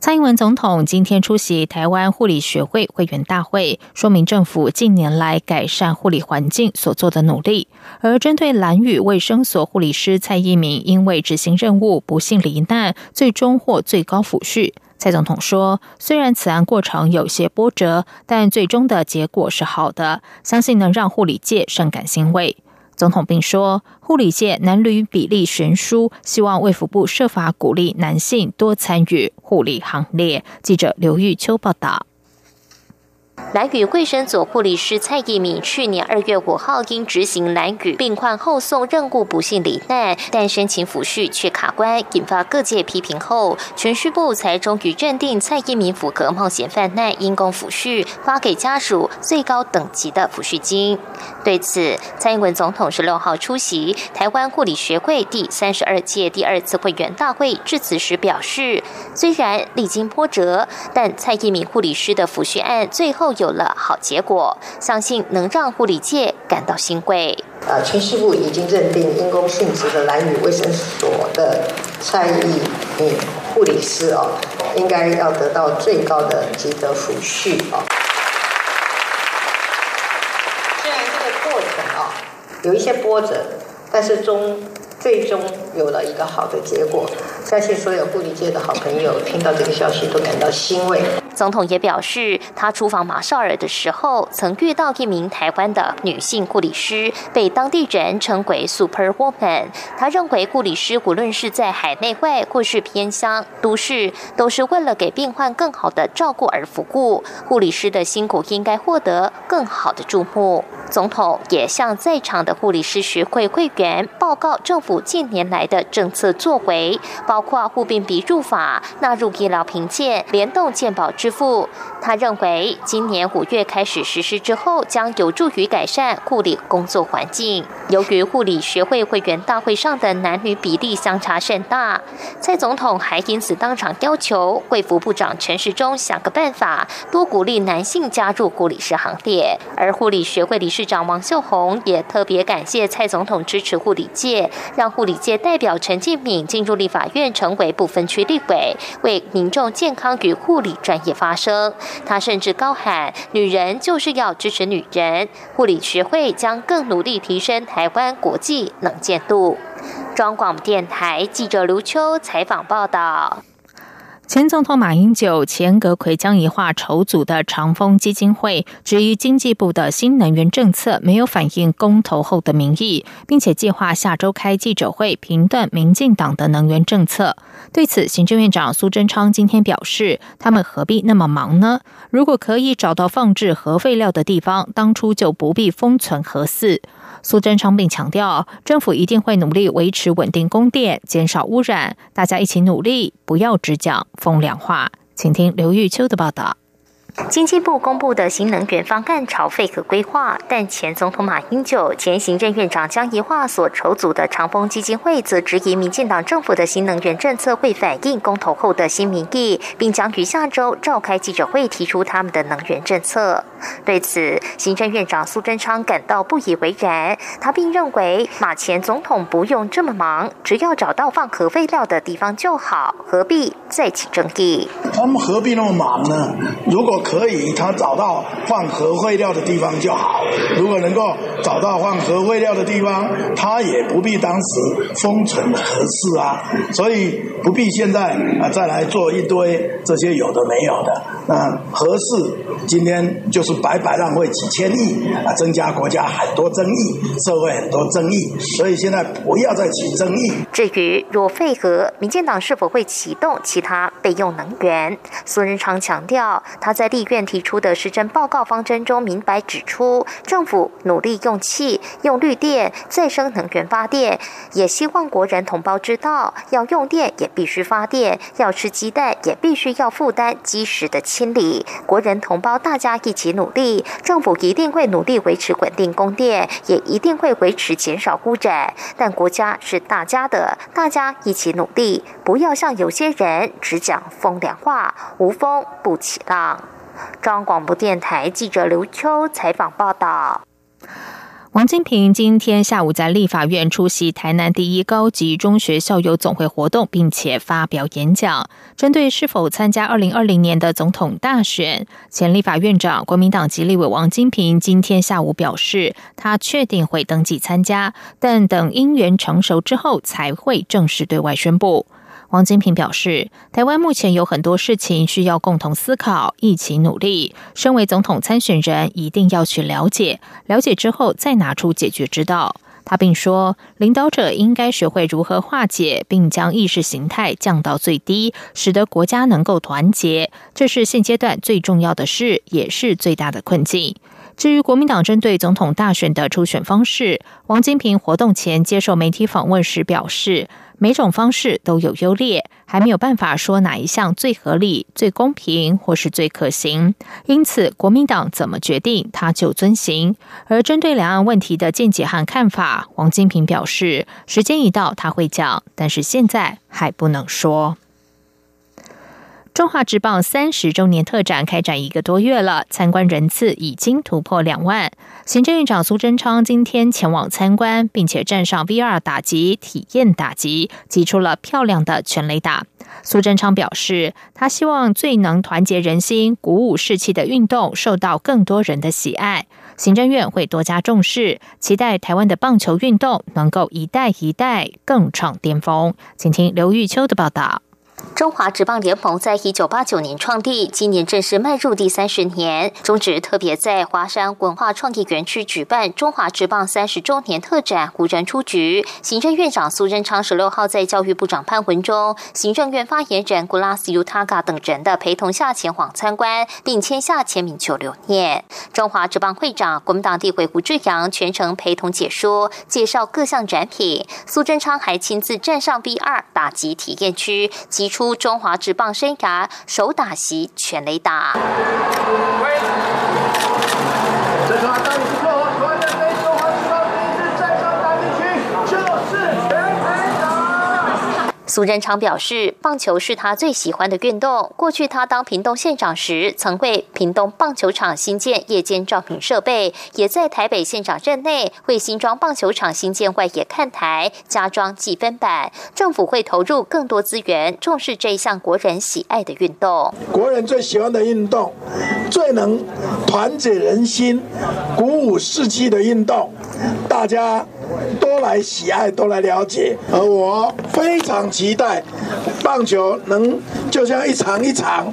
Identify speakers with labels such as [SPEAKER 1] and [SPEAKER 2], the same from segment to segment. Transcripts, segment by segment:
[SPEAKER 1] 蔡英文总统今天出席台湾护理学会会员大会，说明政府近年来改善护理环境所做的努力。而针对蓝屿卫生所护理师蔡一鸣因为执行任务不幸罹难，最终获最高抚恤，蔡总统说，虽然此案过程有些波折，但最终的结果是好的，相信能让护理界深感欣慰。总统并说，护理界男女比例悬殊，希望卫福部设法鼓励男性多参与护理行列。记者刘玉秋报道。
[SPEAKER 2] 蓝屿卫生所护理师蔡义敏去年二月五号因执行蓝宇病患后送任务不幸罹难，但申请抚恤却卡关，引发各界批评后，全序部才终于认定蔡义敏符合冒险犯难因公抚恤，发给家属最高等级的抚恤金。对此，蔡英文总统十六号出席台湾护理学会第三十二届第二次会员大会致辞时表示，虽然历经波折，但蔡义敏护理师的抚恤案最后。有了好结果，相信能让护理界感到欣慰。
[SPEAKER 3] 啊，全系部已经认定因公殉职的蓝屿卫生所的蔡义敏护理师哦，应该要得到最高的级的抚恤哦。虽然这个过程啊有一些波折，但是终最终有了一个好的结果，相信所有护理界的好朋友听到这个消息都感到欣慰。
[SPEAKER 2] 总统也表示，他出访马绍尔的时候，曾遇到一名台湾的女性护理师，被当地人称为 “super woman”。他认为，护理师无论是在海内外或是偏乡、都市，都是为了给病患更好的照顾而服务。护理师的辛苦应该获得更好的注目。总统也向在场的护理师学会会员报告政府近年来的政策作为，包括护病比入法、纳入医疗评鉴、联动健保支。付，他认为今年五月开始实施之后，将有助于改善护理工作环境。由于护理学会会员大会上的男女比例相差甚大，蔡总统还因此当场要求贵福部长陈时中想个办法，多鼓励男性加入护理师行列。而护理学会理事长王秀红也特别感谢蔡总统支持护理界，让护理界代代表陈建敏进入立法院，成为不分区立委，为民众健康与护理专业。发声，他甚至高喊：“女人就是要支持女人。”护理学会将更努力提升台湾国际能见度。中广电台记者刘秋采访报道。
[SPEAKER 1] 前总统马英九、前阁魁江宜桦筹组的长风基金会，质疑经济部的新能源政策没有反映公投后的民意，并且计划下周开记者会评断民进党的能源政策。对此，行政院长苏贞昌今天表示：“他们何必那么忙呢？如果可以找到放置核废料的地方，当初就不必封存核四。”苏贞昌并强调，政府一定会努力维持稳定供电，减少污染，大家一起努力，不要只讲风凉话。请听刘玉秋的报道。
[SPEAKER 2] 经济部公布的新能源方案朝废核规划，但前总统马英九、前行政院长江宜桦所筹组的长丰基金会，则质疑民进党政府的新能源政策会反映公投后的新民意，并将于下周召开记者会提出他们的能源政策。对此，行政院长苏贞昌感到不以为然，他并认为马前总统不用这么忙，只要找到放核废料的地方就好，何必再起争议？
[SPEAKER 4] 他们何必那么忙呢？如果可以，他找到放核废料的地方就好。如果能够找到放核废料的地方，他也不必当时封存核试啊。所以不必现在啊再来做一堆这些有的没有的。那核四今天就是白白浪费几千亿啊，增加国家很多争议，社会很多争议。所以现在不要再起争议。
[SPEAKER 2] 至于若废核，民进党是否会启动其他备用能源？苏仁昌强调，他在立院提出的施政报告方针中明白指出，政府努力用气、用绿电、再生能源发电，也希望国人同胞知道，要用电也必须发电，要吃鸡蛋也必须要负担基石的钱。心理，国人同胞大家一起努力，政府一定会努力维持稳定供电，也一定会维持减少污染。但国家是大家的，大家一起努力，不要像有些人只讲风凉话，无风不起浪。中央广播电台记者刘秋采访报道。
[SPEAKER 1] 王金平今天下午在立法院出席台南第一高级中学校友总会活动，并且发表演讲。针对是否参加二零二零年的总统大选，前立法院长国民党籍立委王金平今天下午表示，他确定会登记参加，但等因缘成熟之后才会正式对外宣布。王金平表示，台湾目前有很多事情需要共同思考，一起努力。身为总统参选人，一定要去了解，了解之后再拿出解决之道。他并说，领导者应该学会如何化解，并将意识形态降到最低，使得国家能够团结。这是现阶段最重要的事，也是最大的困境。至于国民党针对总统大选的初选方式，王金平活动前接受媒体访问时表示。每种方式都有优劣，还没有办法说哪一项最合理、最公平或是最可行。因此，国民党怎么决定，他就遵行。而针对两岸问题的见解和看法，王金平表示，时间一到他会讲，但是现在还不能说。中华职棒三十周年特展开展一个多月了，参观人次已经突破两万。行政院长苏贞昌今天前往参观，并且站上 VR 打击体验打击，击出了漂亮的全垒打。苏贞昌表示，他希望最能团结人心、鼓舞士气的运动受到更多人的喜爱。行政院会多加重视，期待台湾的棒球运动能够一代一代更创巅峰。请听刘玉秋的报道。
[SPEAKER 2] 中华职棒联盟在一九八九年创立，今年正式迈入第三十年。中职特别在华山文化创意园区举办中华职棒三十周年特展，无人出局。行政院长苏贞昌十六号在教育部长潘文忠、行政院发言人 Glass Utaga 等人的陪同下前往参观，并签下签名球留念。中华职棒会长国民党地委胡志阳全程陪同解说，介绍各项展品。苏贞昌还亲自站上 B 二打击体验区及。出中华职棒生涯首打席全垒打。苏仁昌表示，棒球是他最喜欢的运动。过去他当屏东县长时，曾为屏东棒球场新建夜间照明设备，也在台北县长任内为新庄棒球场新建外野看台加装计分板。政府会投入更多资源，重视这一项国人喜爱的运动。
[SPEAKER 4] 国人最喜欢的运动，最能团结人心、鼓舞士气的运动，大家都来喜爱，都来了解。而我非常。期待棒球能就像一场一场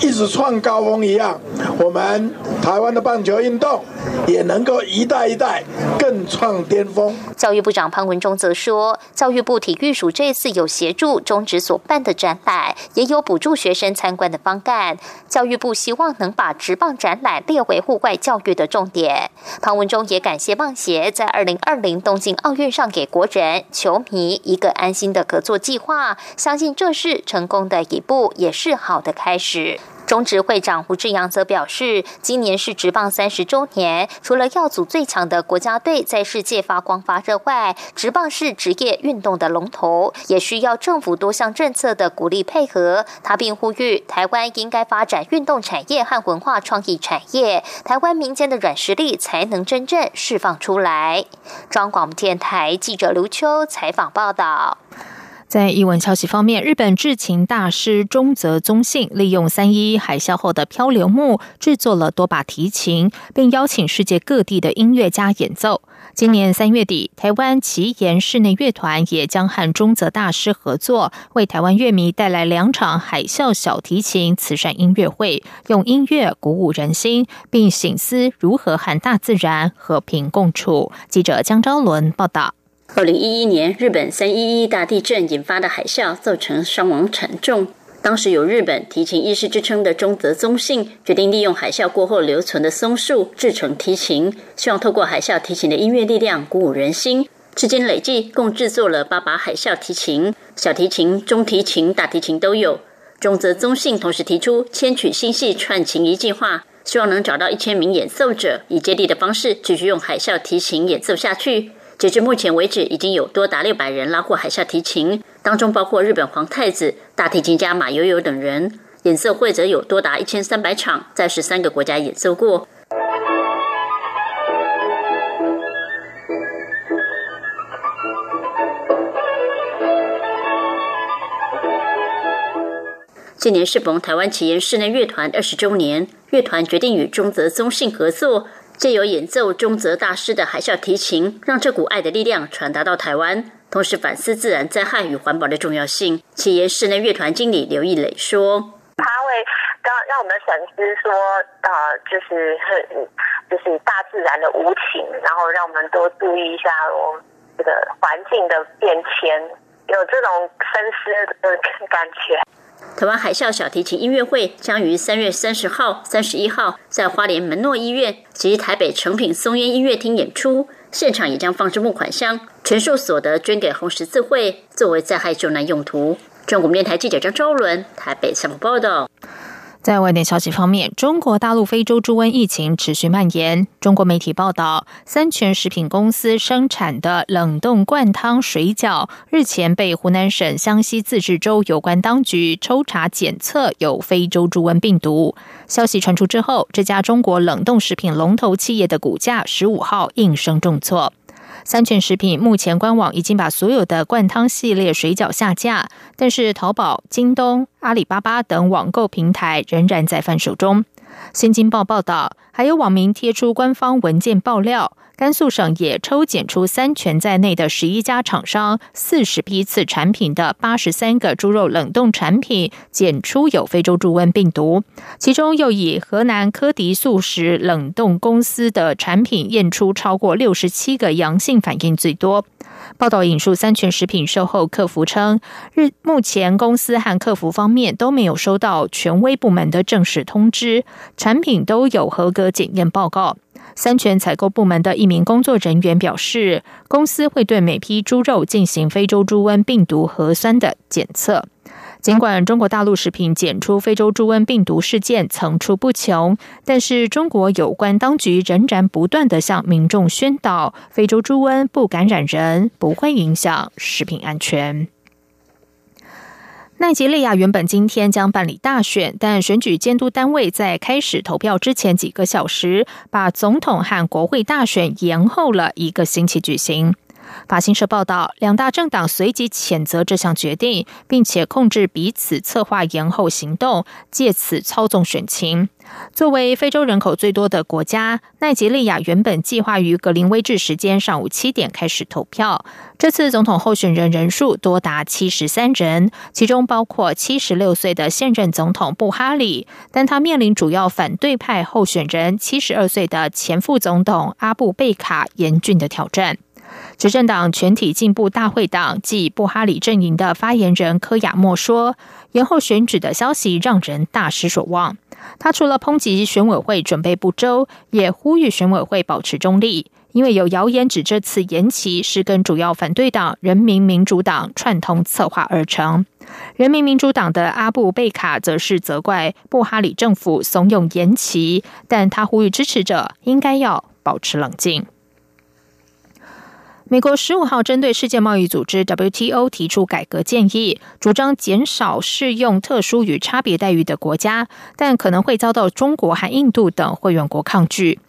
[SPEAKER 4] 一直创高峰一样，我们台湾的棒球运动也能够一代一代更创巅峰。
[SPEAKER 2] 教育部长潘文忠则说，教育部体育署这次有协助中职所办的展览，也有补助学生参观的方案。教育部希望能把职棒展览列为户外教育的重点。潘文忠也感谢棒协在二零二零东京奥运上给国人球迷一个安心的合作计。划相信这是成功的一步，也是好的开始。中职会长胡志阳则表示，今年是职棒三十周年，除了要组最强的国家队在世界发光发热外，职棒是职业运动的龙头，也需要政府多项政策的鼓励配合。他并呼吁，台湾应该发展运动产业和文化创意产业，台湾民间的软实力才能真正释放出来。中广电台记者刘秋采访报道。
[SPEAKER 1] 在译文消息方面，日本制琴大师中泽宗信利用三一海啸后的漂流木制作了多把提琴，并邀请世界各地的音乐家演奏。今年三月底，台湾奇岩室内乐团也将和中泽大师合作，为台湾乐迷带来两场海啸小提琴慈善音乐会，用音乐鼓舞人心，并醒思如何和大自然和平共处。记者江昭伦报道。
[SPEAKER 5] 二零一一年，日本三一一大地震引发的海啸造成伤亡惨重。当时有日本提琴医师之称的中泽宗信，决定利用海啸过后留存的松树制成提琴，希望透过海啸提琴的音乐力量鼓舞人心。至今累计共制作了八把海啸提琴，小提琴、中提琴、大提琴都有。中泽宗信同时提出千曲新戏串琴仪计划，希望能找到一千名演奏者，以接力的方式继续用海啸提琴演奏下去。截至目前为止，已经有多达六百人拉过海啸提琴，当中包括日本皇太子、大提琴家马友友等人。演奏会则有多达一千三百场，在十三个国家演奏过。今年适逢台湾奇岩室内乐团二十周年，乐团决定与中泽宗信合作，借由演奏中泽大师的海啸提琴，让这股爱的力量传达到台湾，同时反思自然灾害与环保的重要性。企业室内乐团经理刘义磊说：“
[SPEAKER 6] 他会让让我们审视说，呃，就是就是大自然的无情，然后让我们多注意一下我这个环境的变迁，有这种深思的感觉。”
[SPEAKER 5] 台湾海啸小提琴音乐会将于三月三十号、三十一号在花莲门诺医院及台北诚品松烟音乐厅演出，现场也将放置募款箱，全数所得捐给红十字会，作为灾害救难用途。中国电台记者张昭伦台北采访报道。
[SPEAKER 1] 在外电消息方面，中国大陆非洲猪瘟疫情持续蔓延。中国媒体报道，三全食品公司生产的冷冻灌汤水饺日前被湖南省湘西自治州有关当局抽查检测有非洲猪瘟病毒。消息传出之后，这家中国冷冻食品龙头企业的股价十五号应声重挫。三全食品目前官网已经把所有的灌汤系列水饺下架，但是淘宝、京东、阿里巴巴等网购平台仍然在贩售中。新京报报道，还有网民贴出官方文件爆料。甘肃省也抽检出三全在内的十一家厂商四十批次产品的八十三个猪肉冷冻产品检出有非洲猪瘟病毒，其中又以河南科迪素食冷冻公司的产品验出超过六十七个阳性反应最多。报道引述三全食品售后客服称，日目前公司和客服方面都没有收到权威部门的正式通知，产品都有合格检验报告。三全采购部门的一名工作人员表示，公司会对每批猪肉进行非洲猪瘟病毒核酸的检测。尽管中国大陆食品检出非洲猪瘟病毒事件层出不穷，但是中国有关当局仍然不断的向民众宣导，非洲猪瘟不感染人，不会影响食品安全。奈及利亚原本今天将办理大选，但选举监督单位在开始投票之前几个小时，把总统和国会大选延后了一个星期举行。法新社报道，两大政党随即谴责这项决定，并且控制彼此策划延后行动，借此操纵选情。作为非洲人口最多的国家，奈及利亚原本计划于格林威治时间上午七点开始投票。这次总统候选人人数多达七十三人，其中包括七十六岁的现任总统布哈里，但他面临主要反对派候选人七十二岁的前副总统阿布贝卡严峻的挑战。执政党全体进步大会党即布哈里阵营的发言人科亚莫说：“延后选举的消息让人大失所望。”他除了抨击选委会准备不周，也呼吁选委会保持中立，因为有谣言指这次延期是跟主要反对党人民民主党串通策划而成。人民民主党的阿布贝卡则是责怪布哈里政府怂恿延期，但他呼吁支持者应该要保持冷静。美国十五号针对世界贸易组织 WTO 提出改革建议，主张减少适用特殊与差别待遇的国家，但可能会遭到中国和印度等会员国抗拒。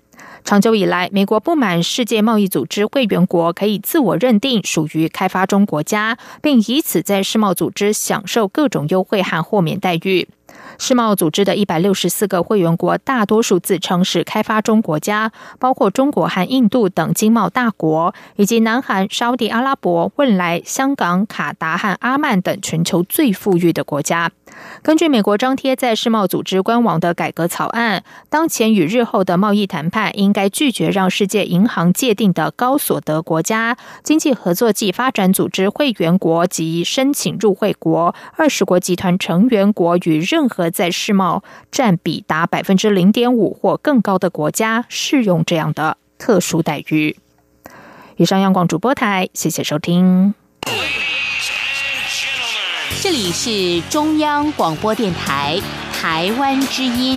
[SPEAKER 1] 长久以来，美国不满世界贸易组织会员国可以自我认定属于开发中国家，并以此在世贸组织享受各种优惠和豁免待遇。世贸组织的一百六十四个会员国，大多数自称是开发中国家，包括中国和印度等经贸大国，以及南韩、沙地阿拉伯、汶莱、香港、卡达和阿曼等全球最富裕的国家。根据美国张贴在世贸组织官网的改革草案，当前与日后的贸易谈判应该拒绝让世界银行界定的高所得国家、经济合作暨发展组织会员国及申请入会国、二十国集团成员国与任何在世贸占比达百分之零点五或更高的国家适用这样的特殊待遇。以上，央广主播台，谢谢收听。
[SPEAKER 7] 这里是中央广播电台台湾之音。